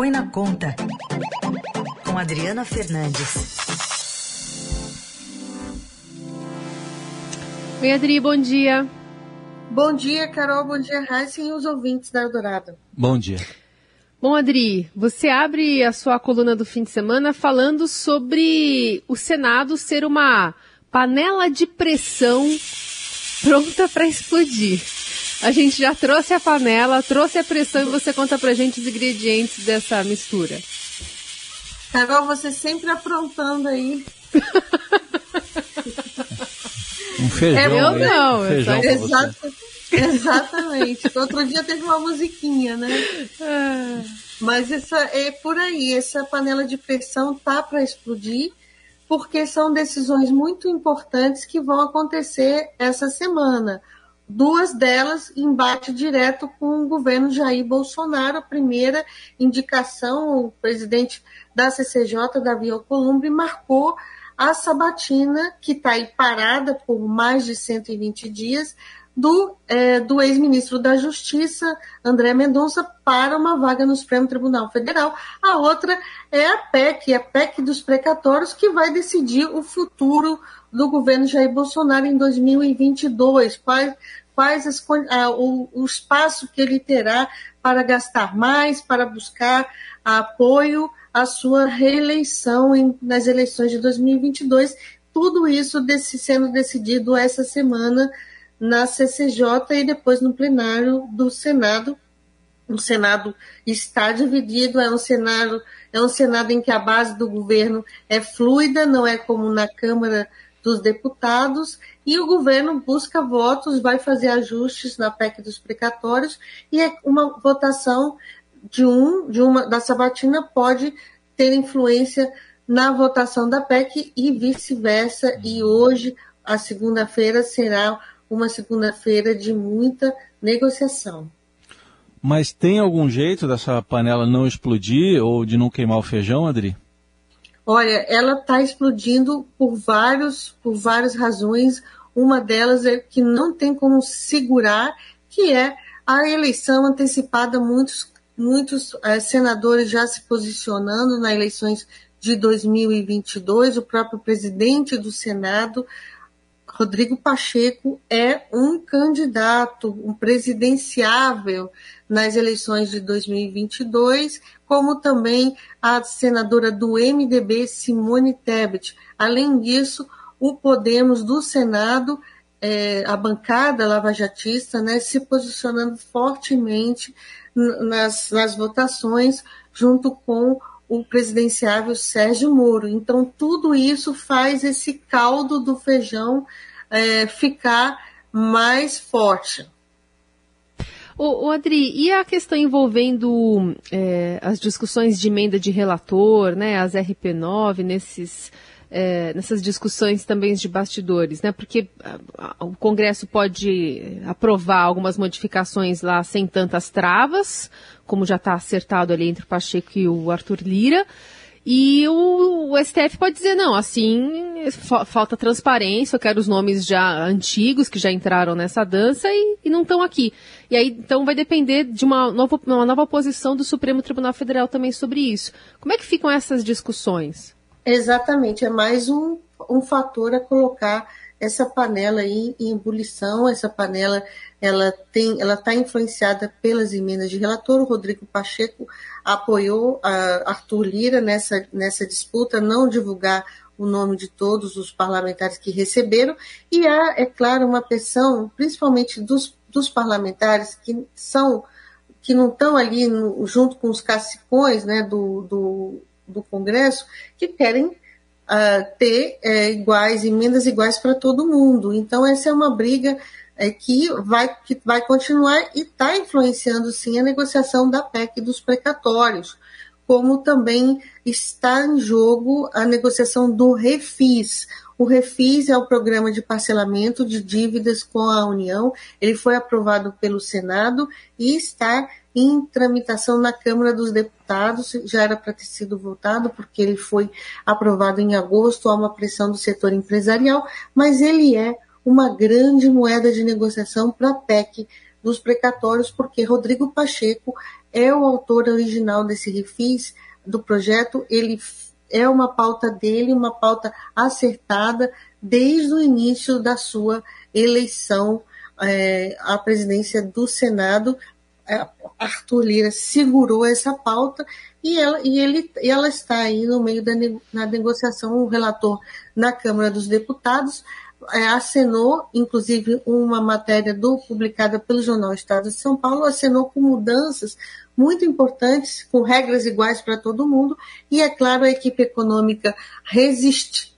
Põe na Conta, com Adriana Fernandes. Oi, Adri, bom dia. Bom dia, Carol, bom dia, Raíssa e os ouvintes da Eldorado. Bom dia. Bom, Adri, você abre a sua coluna do fim de semana falando sobre o Senado ser uma panela de pressão pronta para explodir. A gente já trouxe a panela, trouxe a pressão e você conta pra gente os ingredientes dessa mistura. Carol, você sempre aprontando aí. Um feijão. É, eu não. Um feijão eu Exato, exatamente. Outro dia teve uma musiquinha, né? Ah. Mas essa é por aí. Essa panela de pressão tá para explodir, porque são decisões muito importantes que vão acontecer essa semana. Duas delas embate direto com o governo Jair Bolsonaro. A primeira indicação, o presidente da CCJ, Davi Alcolumbre, marcou a sabatina, que está aí parada por mais de 120 dias, do, é, do ex-ministro da Justiça, André Mendonça, para uma vaga no Supremo Tribunal Federal. A outra é a PEC, a PEC dos precatórios, que vai decidir o futuro do governo Jair Bolsonaro em 2022. Quais, quais as, o, o espaço que ele terá para gastar mais, para buscar apoio a sua reeleição em, nas eleições de 2022. Tudo isso desse, sendo decidido essa semana na CCJ e depois no plenário do Senado. O Senado está dividido, é um Senado, é um Senado em que a base do governo é fluida, não é como na Câmara dos Deputados, e o governo busca votos, vai fazer ajustes na PEC dos precatórios, e é uma votação de um de uma da sabatina pode ter influência na votação da PEC e vice-versa. E hoje, a segunda-feira, será uma segunda-feira de muita negociação. Mas tem algum jeito dessa panela não explodir ou de não queimar o feijão, Adri? Olha, ela está explodindo por vários, por várias razões. Uma delas é que não tem como segurar, que é a eleição antecipada. Muitos muitos é, senadores já se posicionando nas eleições de 2022. O próprio presidente do Senado, Rodrigo Pacheco, é um candidato, um presidenciável nas eleições de 2022, como também a senadora do MDB, Simone Tebet. Além disso, o Podemos do Senado é, a bancada lavajatista né, se posicionando fortemente nas, nas votações, junto com o presidenciável Sérgio Moro. Então, tudo isso faz esse caldo do feijão é, ficar mais forte. O, Adri, e a questão envolvendo é, as discussões de emenda de relator, né, as RP9, nesses é, nessas discussões também de bastidores, né? Porque a, a, o Congresso pode aprovar algumas modificações lá sem tantas travas, como já está acertado ali entre o Pacheco e o Arthur Lira. E o, o, STF pode dizer, não, assim, fa falta transparência, eu quero os nomes já antigos que já entraram nessa dança e, não estão aqui. E aí, então, vai depender de uma nova, uma nova posição do Supremo Tribunal Federal também sobre isso. Como é que ficam essas discussões? Exatamente, é mais um, um fator a colocar essa panela aí em ebulição, essa panela ela tem, ela está influenciada pelas emendas de relator. O Rodrigo Pacheco apoiou a Arthur Lira nessa, nessa disputa, não divulgar o nome de todos os parlamentares que receberam, e há, é claro, uma pressão, principalmente dos, dos parlamentares que são que não estão ali no, junto com os cacicões né, do, do do Congresso que querem uh, ter uh, iguais, emendas iguais para todo mundo. Então, essa é uma briga uh, que, vai, que vai continuar e está influenciando, sim, a negociação da PEC dos precatórios, como também está em jogo a negociação do REFIS. O REFIS é o programa de parcelamento de dívidas com a União. Ele foi aprovado pelo Senado e está em tramitação na Câmara dos Deputados, já era para ter sido votado, porque ele foi aprovado em agosto, há uma pressão do setor empresarial, mas ele é uma grande moeda de negociação para a PEC dos precatórios, porque Rodrigo Pacheco é o autor original desse refis do projeto, ele é uma pauta dele, uma pauta acertada desde o início da sua eleição é, à presidência do Senado. É, Arthur Lira segurou essa pauta e ela, e ele, e ela está aí no meio da na negociação. O relator na Câmara dos Deputados é, acenou, inclusive, uma matéria do, publicada pelo Jornal Estado de São Paulo, acenou com mudanças muito importantes, com regras iguais para todo mundo, e é claro, a equipe econômica resiste,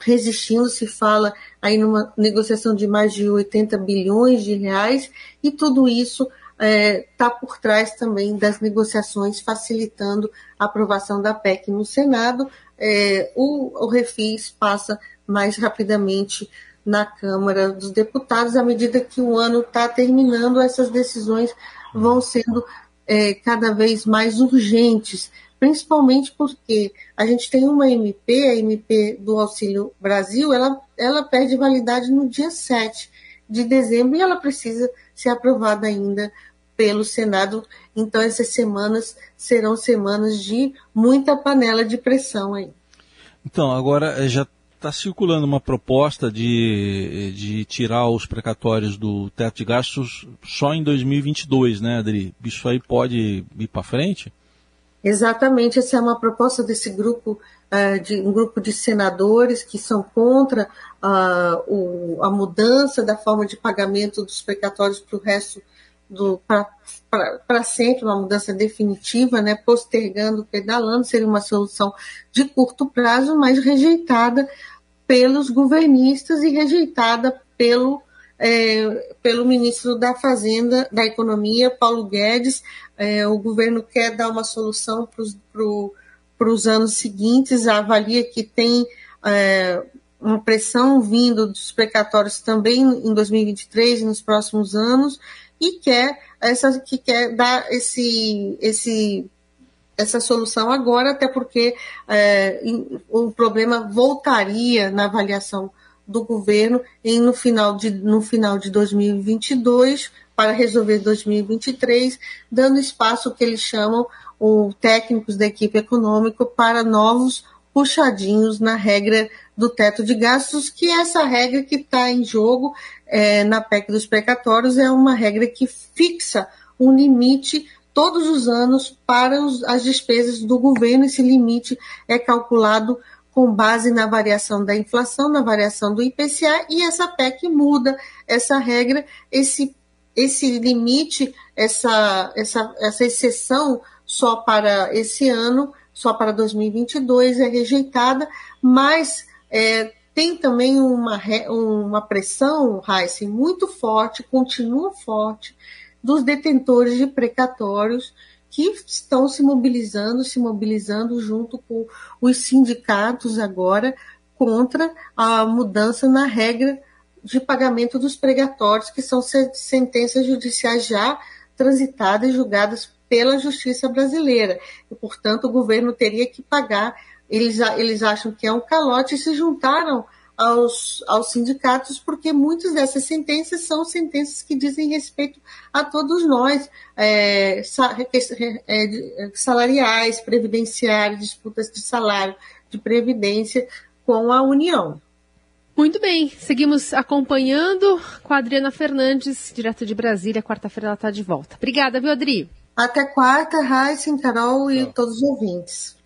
resistindo, se fala aí numa negociação de mais de 80 bilhões de reais, e tudo isso está é, tá por trás também das negociações, facilitando a aprovação da PEC no Senado. É, o, o refis passa mais rapidamente na Câmara dos Deputados. À medida que o ano está terminando, essas decisões vão sendo é, cada vez mais urgentes, principalmente porque a gente tem uma MP, a MP do Auxílio Brasil, ela, ela perde validade no dia 7 de dezembro e ela precisa ser aprovada ainda pelo Senado. Então, essas semanas serão semanas de muita panela de pressão aí. Então, agora eh, já está circulando uma proposta de, de tirar os precatórios do teto de gastos só em 2022, né, Adri? Isso aí pode ir para frente? Exatamente, essa é uma proposta desse grupo, uh, de um grupo de senadores que são contra uh, o, a mudança da forma de pagamento dos precatórios para o resto para sempre, uma mudança definitiva, né, postergando, pedalando, seria uma solução de curto prazo, mas rejeitada pelos governistas e rejeitada pelo, é, pelo ministro da Fazenda, da Economia, Paulo Guedes. É, o governo quer dar uma solução para os anos seguintes, avalia que tem é, uma pressão vindo dos precatórios também em 2023 e nos próximos anos, e quer essa que quer dar esse esse essa solução agora, até porque é, o problema voltaria na avaliação do governo em, no, final de, no final de 2022 para resolver 2023, dando espaço que eles chamam os técnicos da equipe econômica para novos puxadinhos na regra do teto de gastos, que é essa regra que está em jogo é, na PEC dos precatórios é uma regra que fixa um limite todos os anos para os, as despesas do governo. Esse limite é calculado com base na variação da inflação, na variação do IPCA, e essa PEC muda essa regra, esse, esse limite, essa, essa, essa exceção só para esse ano só para 2022 é rejeitada, mas é, tem também uma, uma pressão, Heisen, muito forte, continua forte, dos detentores de precatórios que estão se mobilizando, se mobilizando junto com os sindicatos agora contra a mudança na regra de pagamento dos pregatórios, que são sentenças judiciais já transitadas e julgadas pela justiça brasileira. E, portanto, o governo teria que pagar. Eles, eles acham que é um calote e se juntaram aos, aos sindicatos, porque muitas dessas sentenças são sentenças que dizem respeito a todos nós, é, é, salariais, previdenciários, disputas de salário, de previdência com a União. Muito bem, seguimos acompanhando com a Adriana Fernandes, direto de Brasília. Quarta-feira ela está de volta. Obrigada, viu, Adri? Até quarta, Raíssa, Carol e todos os ouvintes.